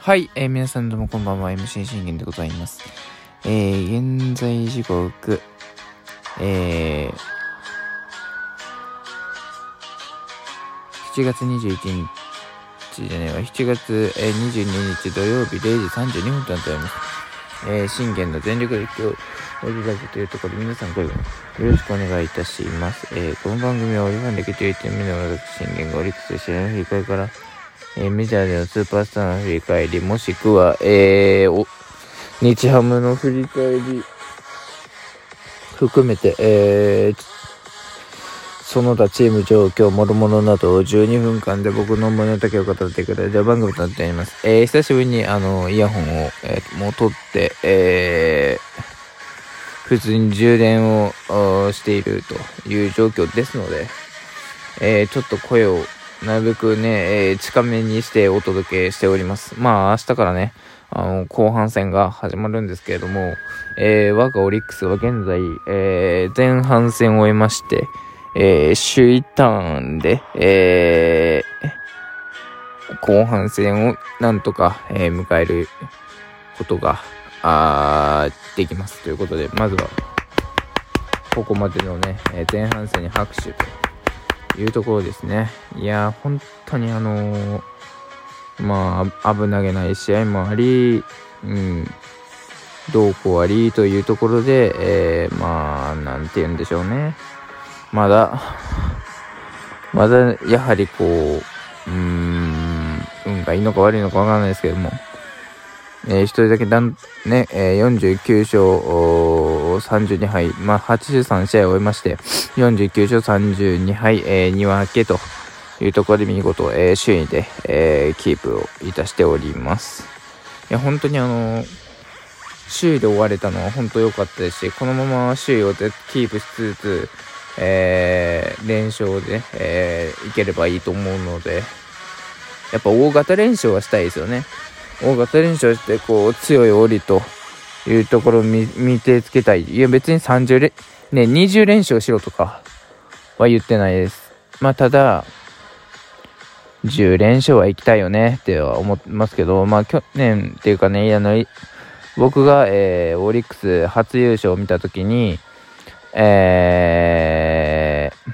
はい、えー、皆さんどうもこんばんは、MC 信玄でございます。えー、現在時刻、えー、7月21日じゃねえわ、7月、えー、22日土曜日0時32分となっております。えー、信玄の全力で今日、おじラジというところで皆さんこれよろしくお願いいたします。えー、この番組はオリファン歴11点目の私信玄がオリックスで知らない振り返りから、えー、メジャーでのスーパースターの振り返り、もしくは、えー、日ハムの振り返り、含めて、えー、その他チーム状況、諸々などを12分間で僕の思いの丈を語ってくれる番組となっております。えー、久しぶりにあの、イヤホンを、えー、もう取って、えー、普通に充電をしているという状況ですので、えー、ちょっと声をなるべくね、えー、近めにしてお届けしております。まあ、明日からね、あの、後半戦が始まるんですけれども、えー、我がオリックスは現在、えー、前半戦を終えまして、えー、首位ターンで、えー、後半戦をなんとか、えー、迎えることが、あできます。ということで、まずは、ここまでのね、え前半戦に拍手というところですね。いや、本当にあのー、まあ、危なげない試合もあり、うん、どうこうありというところで、えー、まあ、なんて言うんでしょうね。まだ、まだ、やはりこう、うん、運がいいのか悪いのかわからないですけども、えー、一人だけだん、ね、え、49勝32敗、まあ、83試合を終えまして、49勝32敗、えー、2分けというところで見事、えー、首位で、えー、キープをいたしております。いや、本当にあの首位で終われたのは本当良かったですし、このまま首位をキープしつつ、えー、連勝で、えー、いければいいと思うので、やっぱ大型連勝はしたいですよね。大型連勝して、こう、強い折というところを見てつけたい。いや、別に30連、ね、20連勝しろとかは言ってないです。まあ、ただ、10連勝は行きたいよねっては思ってますけど、まあ、去年っていうかね、あの、僕が、えー、オリックス初優勝を見たときに、えー、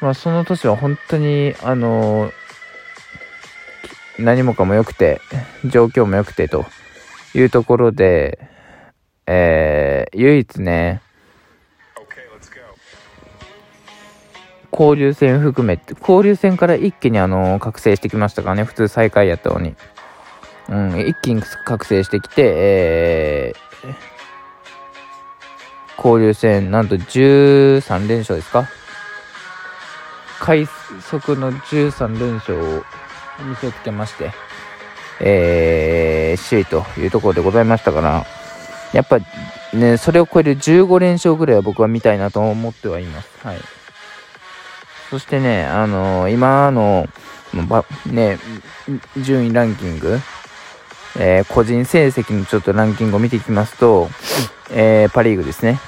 まあ、その年は本当に、あのー何もかも良くて、状況も良くてというところで、えー、唯一ね、交流戦含めて、交流戦から一気にあの、覚醒してきましたからね、普通最下位やったのに。うん、一気に覚醒してきて、えー、交流戦、なんと13連勝ですか？快速の13連勝を見せつけまして、えー、首位というところでございましたから、やっぱね、それを超える15連勝ぐらいは僕は見たいなと思ってはいます。はい。そしてね、あのー、今の、ね、順位ランキング、えー、個人成績のちょっとランキングを見ていきますと、えー、パ・リーグですね。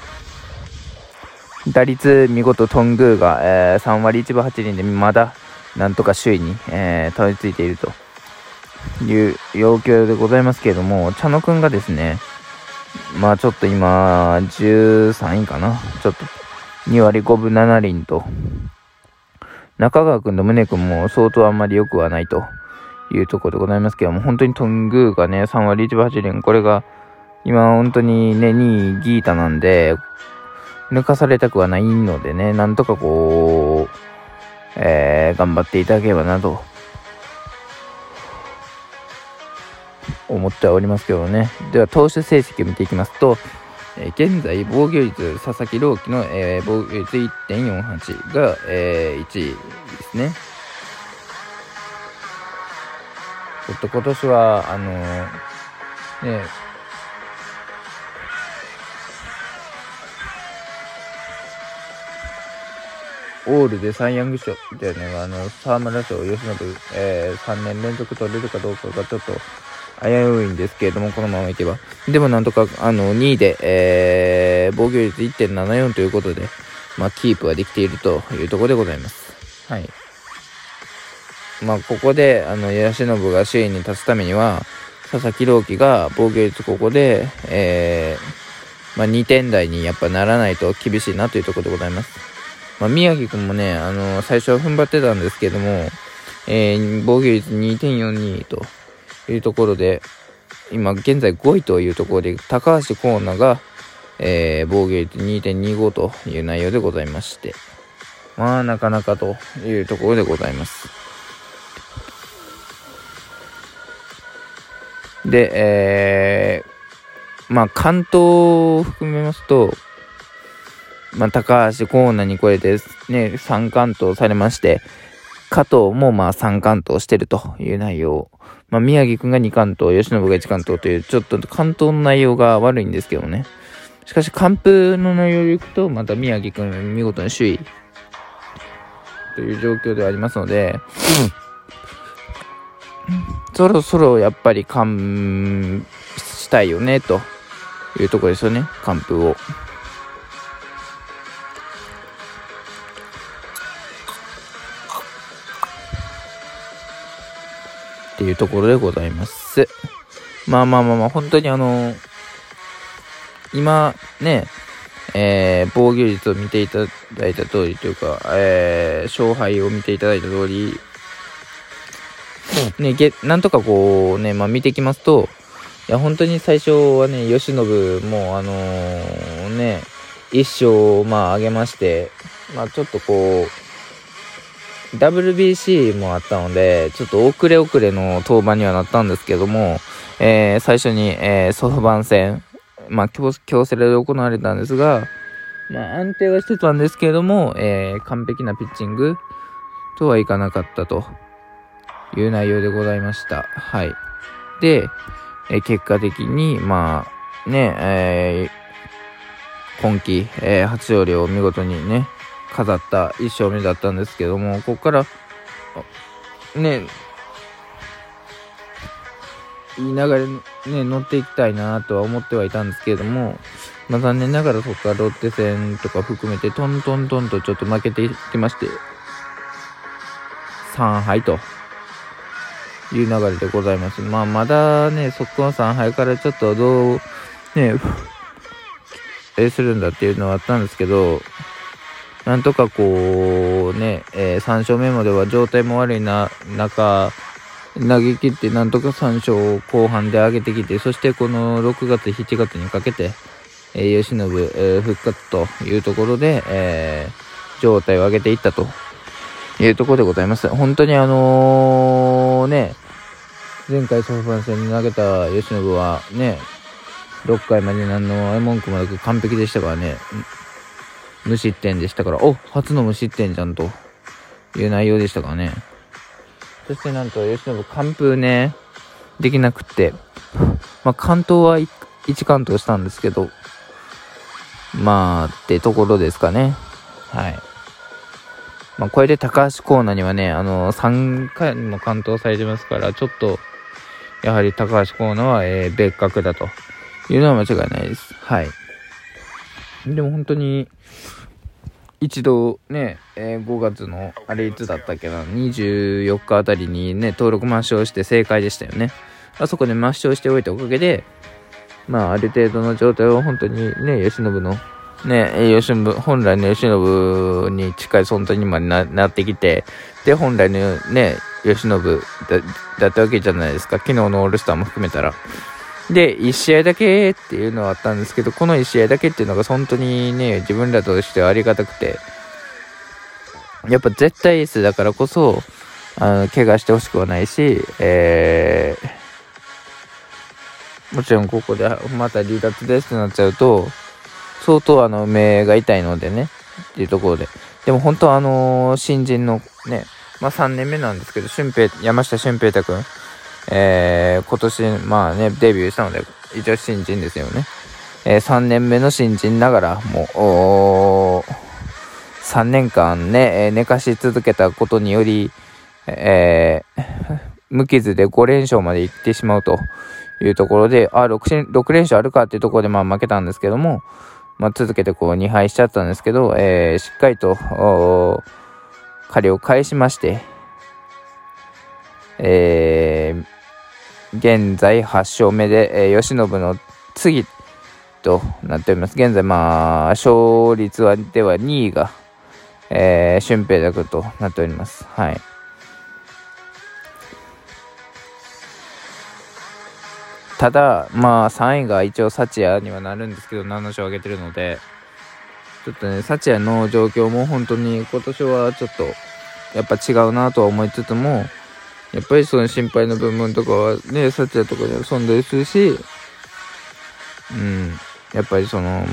打率見事トングーが、えー、3割1分8厘でまだなんとか首位に、えー、たどり着いているという要求でございますけれども、茶野くんがですね、まあちょっと今、13位かな。ちょっと2割5分7厘と、中川くんと宗くんも相当あんまり良くはないというところでございますけども、本当にトングーがね、3割1分8厘、これが今本当にね、2位ギータなんで、抜かされたくはないのでね、なんとかこう、えー、頑張っていただければなと思っておりますけどね。では、投手成績を見ていきますと、え、現在、防御率、佐々木朗希の、え、防御率1.48が、えー、1位ですね。ちょっと今年は、あのー、ね、オールでサイ・ヤング賞だよね、あの、沢村賞、吉野えー、3年連続取れるかどうかがちょっと危ういんですけれども、このままいけば。でもなんとか、あの、2位で、えー、防御率1.74ということで、まあ、キープはできているというところでございます。はい。まあ、ここで、あの、慶喜が首位に立つためには、佐々木朗希が防御率ここで、えー、まあ、2点台にやっぱならないと厳しいなというところでございます。まあ、宮城くんもね、あの最初は踏ん張ってたんですけども、えー、防御率2.42というところで、今現在5位というところで、高橋光成が、えー、防御率2.25という内容でございまして、まあ、なかなかというところでございます。で、えー、まあ、関東を含めますと、まあ、高橋コーナーに超えて、ね、3関東されまして、加藤もまあ3関東してるという内容。まあ、宮城くんが2関東、吉信が1関東という、ちょっと関東の内容が悪いんですけどね。しかし、完封の内容でいくと、また宮城くん見事に首位という状況ではありますので、そろそろやっぱり完したいよね、というところですよね、完封を。っていうところでございます。まあまあまあまあ、本当にあの、今ね、えー、防御率を見ていただいた通りというか、えー、勝敗を見ていただいた通り、ね、げなんとかこうね、まあ見てきますと、いや、本当に最初はね、慶喜も、あのー、ね、一勝、まあ、上げまして、まあ、ちょっとこう、WBC もあったので、ちょっと遅れ遅れの登板にはなったんですけども、えー、最初に、えー、ソフバン戦、まあ、京セラで行われたんですが、まあ、安定はしてたんですけども、えー、完璧なピッチングとはいかなかったという内容でございました。はい。で、え、結果的に、まあ、ね、え、今季、え、初勝利を見事にね、飾った1勝目だったんですけども、ここから、ね、いい流れね、乗っていきたいなとは思ってはいたんですけれども、まあ、残念ながらそこからロッテ戦とか含めてトントントンとちょっと負けていきまして、3敗という流れでございます。まあまだね、そこの3敗からちょっとどう、ね、えするんだっていうのはあったんですけど、なんとかこうね、えー、3勝目までは状態も悪いな中、投げ切ってなんとか3勝後半で上げてきて、そしてこの6月、7月にかけて、えー、吉信、えー、復活というところで、えー、状態を上げていったというところでございます。本当にあのー、ね、前回ソフトバン戦に投げた吉信はね、6回まで何の文句もなく完璧でしたからね、無失点でしたから、お初の無失点じゃんという内容でしたからね。そしてなんと、吉信完封ね、できなくって、まあ、関東は 1, 関東したんですけど、まあ、ってところですかね。はい。まあ、これで高橋コーナーにはね、あの、3回も完投されてますから、ちょっと、やはり高橋コーナーは、えー、別格だというのは間違いないです。はい。でも本当に、一度ね、えー、5月の、あれいつだったっけな、24日あたりにね、登録抹消して正解でしたよね。あそこで抹消しておいたおかげで、まあ、ある程度の状態を本当にね、慶喜の、ね、慶喜本来の慶喜に近い存在にまでなってきて、で、本来のね、慶喜だだったわけじゃないですか。昨日のオールスターも含めたら。で、1試合だけっていうのはあったんですけど、この1試合だけっていうのが本当にね、自分らとしてはありがたくて、やっぱ絶対エースだからこそ、あの、怪我してほしくはないし、えー、もちろんここでまた離脱ですってなっちゃうと、相当あの、目が痛いのでね、っていうところで。でも本当あのー、新人のね、まあ3年目なんですけど、俊平、山下俊平太くん、えー、今年、まあね、デビューしたので、一応新人ですよね。えー、3年目の新人ながら、もう、3年間ねえ、寝かし続けたことにより、えー、無傷で5連勝まで行ってしまうというところで、あ、6, 6連勝あるかっていうところでまあ負けたんですけども、まあ、続けてこう2敗しちゃったんですけど、えー、しっかりと、借りを返しまして、えー、現在8勝目で、えー、吉信の次となっております。現在、まあ、勝率はでは2位が、えー、俊平岳となっております。はい。ただ、まあ、3位が一応、幸也にはなるんですけど、7勝上げてるので、ちょっとね、幸也の状況も本当に今年はちょっと、やっぱ違うなとは思いつつも、やっぱりその心配の部分とかはね、幸也とかには存在するし、うん、やっぱりその、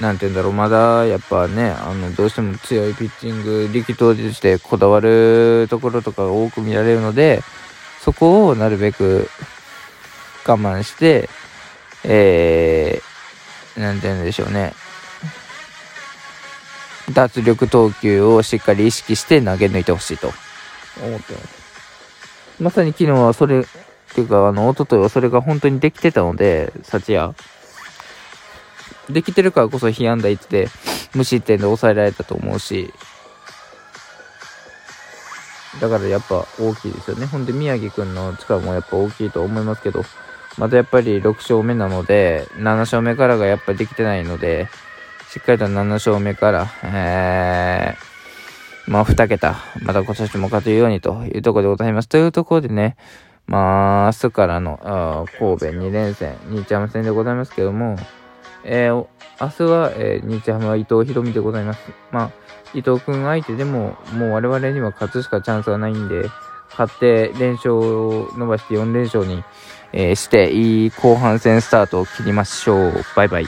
なんて言うんだろう、まだやっぱね、あの、どうしても強いピッチング、力投じてこだわるところとかが多く見られるので、そこをなるべく我慢して、えー、なんて言うんでしょうね。脱力投球をしっかり意識して投げ抜いてほしいと思ってます。まさに昨日はそれ、っていうか、あの、一昨日はそれが本当にできてたので、幸也。できてるからこそ被安打1で無失点で抑えられたと思うし、だからやっぱ大きいですよね。ほんで宮城くんの力もやっぱ大きいと思いますけど、まだやっぱり6勝目なので、7勝目からがやっぱできてないので、しっかりと7勝目から、えー、まあ2桁、また今年も勝てるようにというところでございます。というところでね、まあ明日からの神戸2連戦、日ハム戦でございますけども、えー、明日は、えー、日ハムは伊藤博美でございます。まあ、伊藤君相手でも、もう我々には勝つしかチャンスがないんで、勝って連勝を伸ばして4連勝に、えー、して、いい後半戦スタートを切りましょう。バイバイ。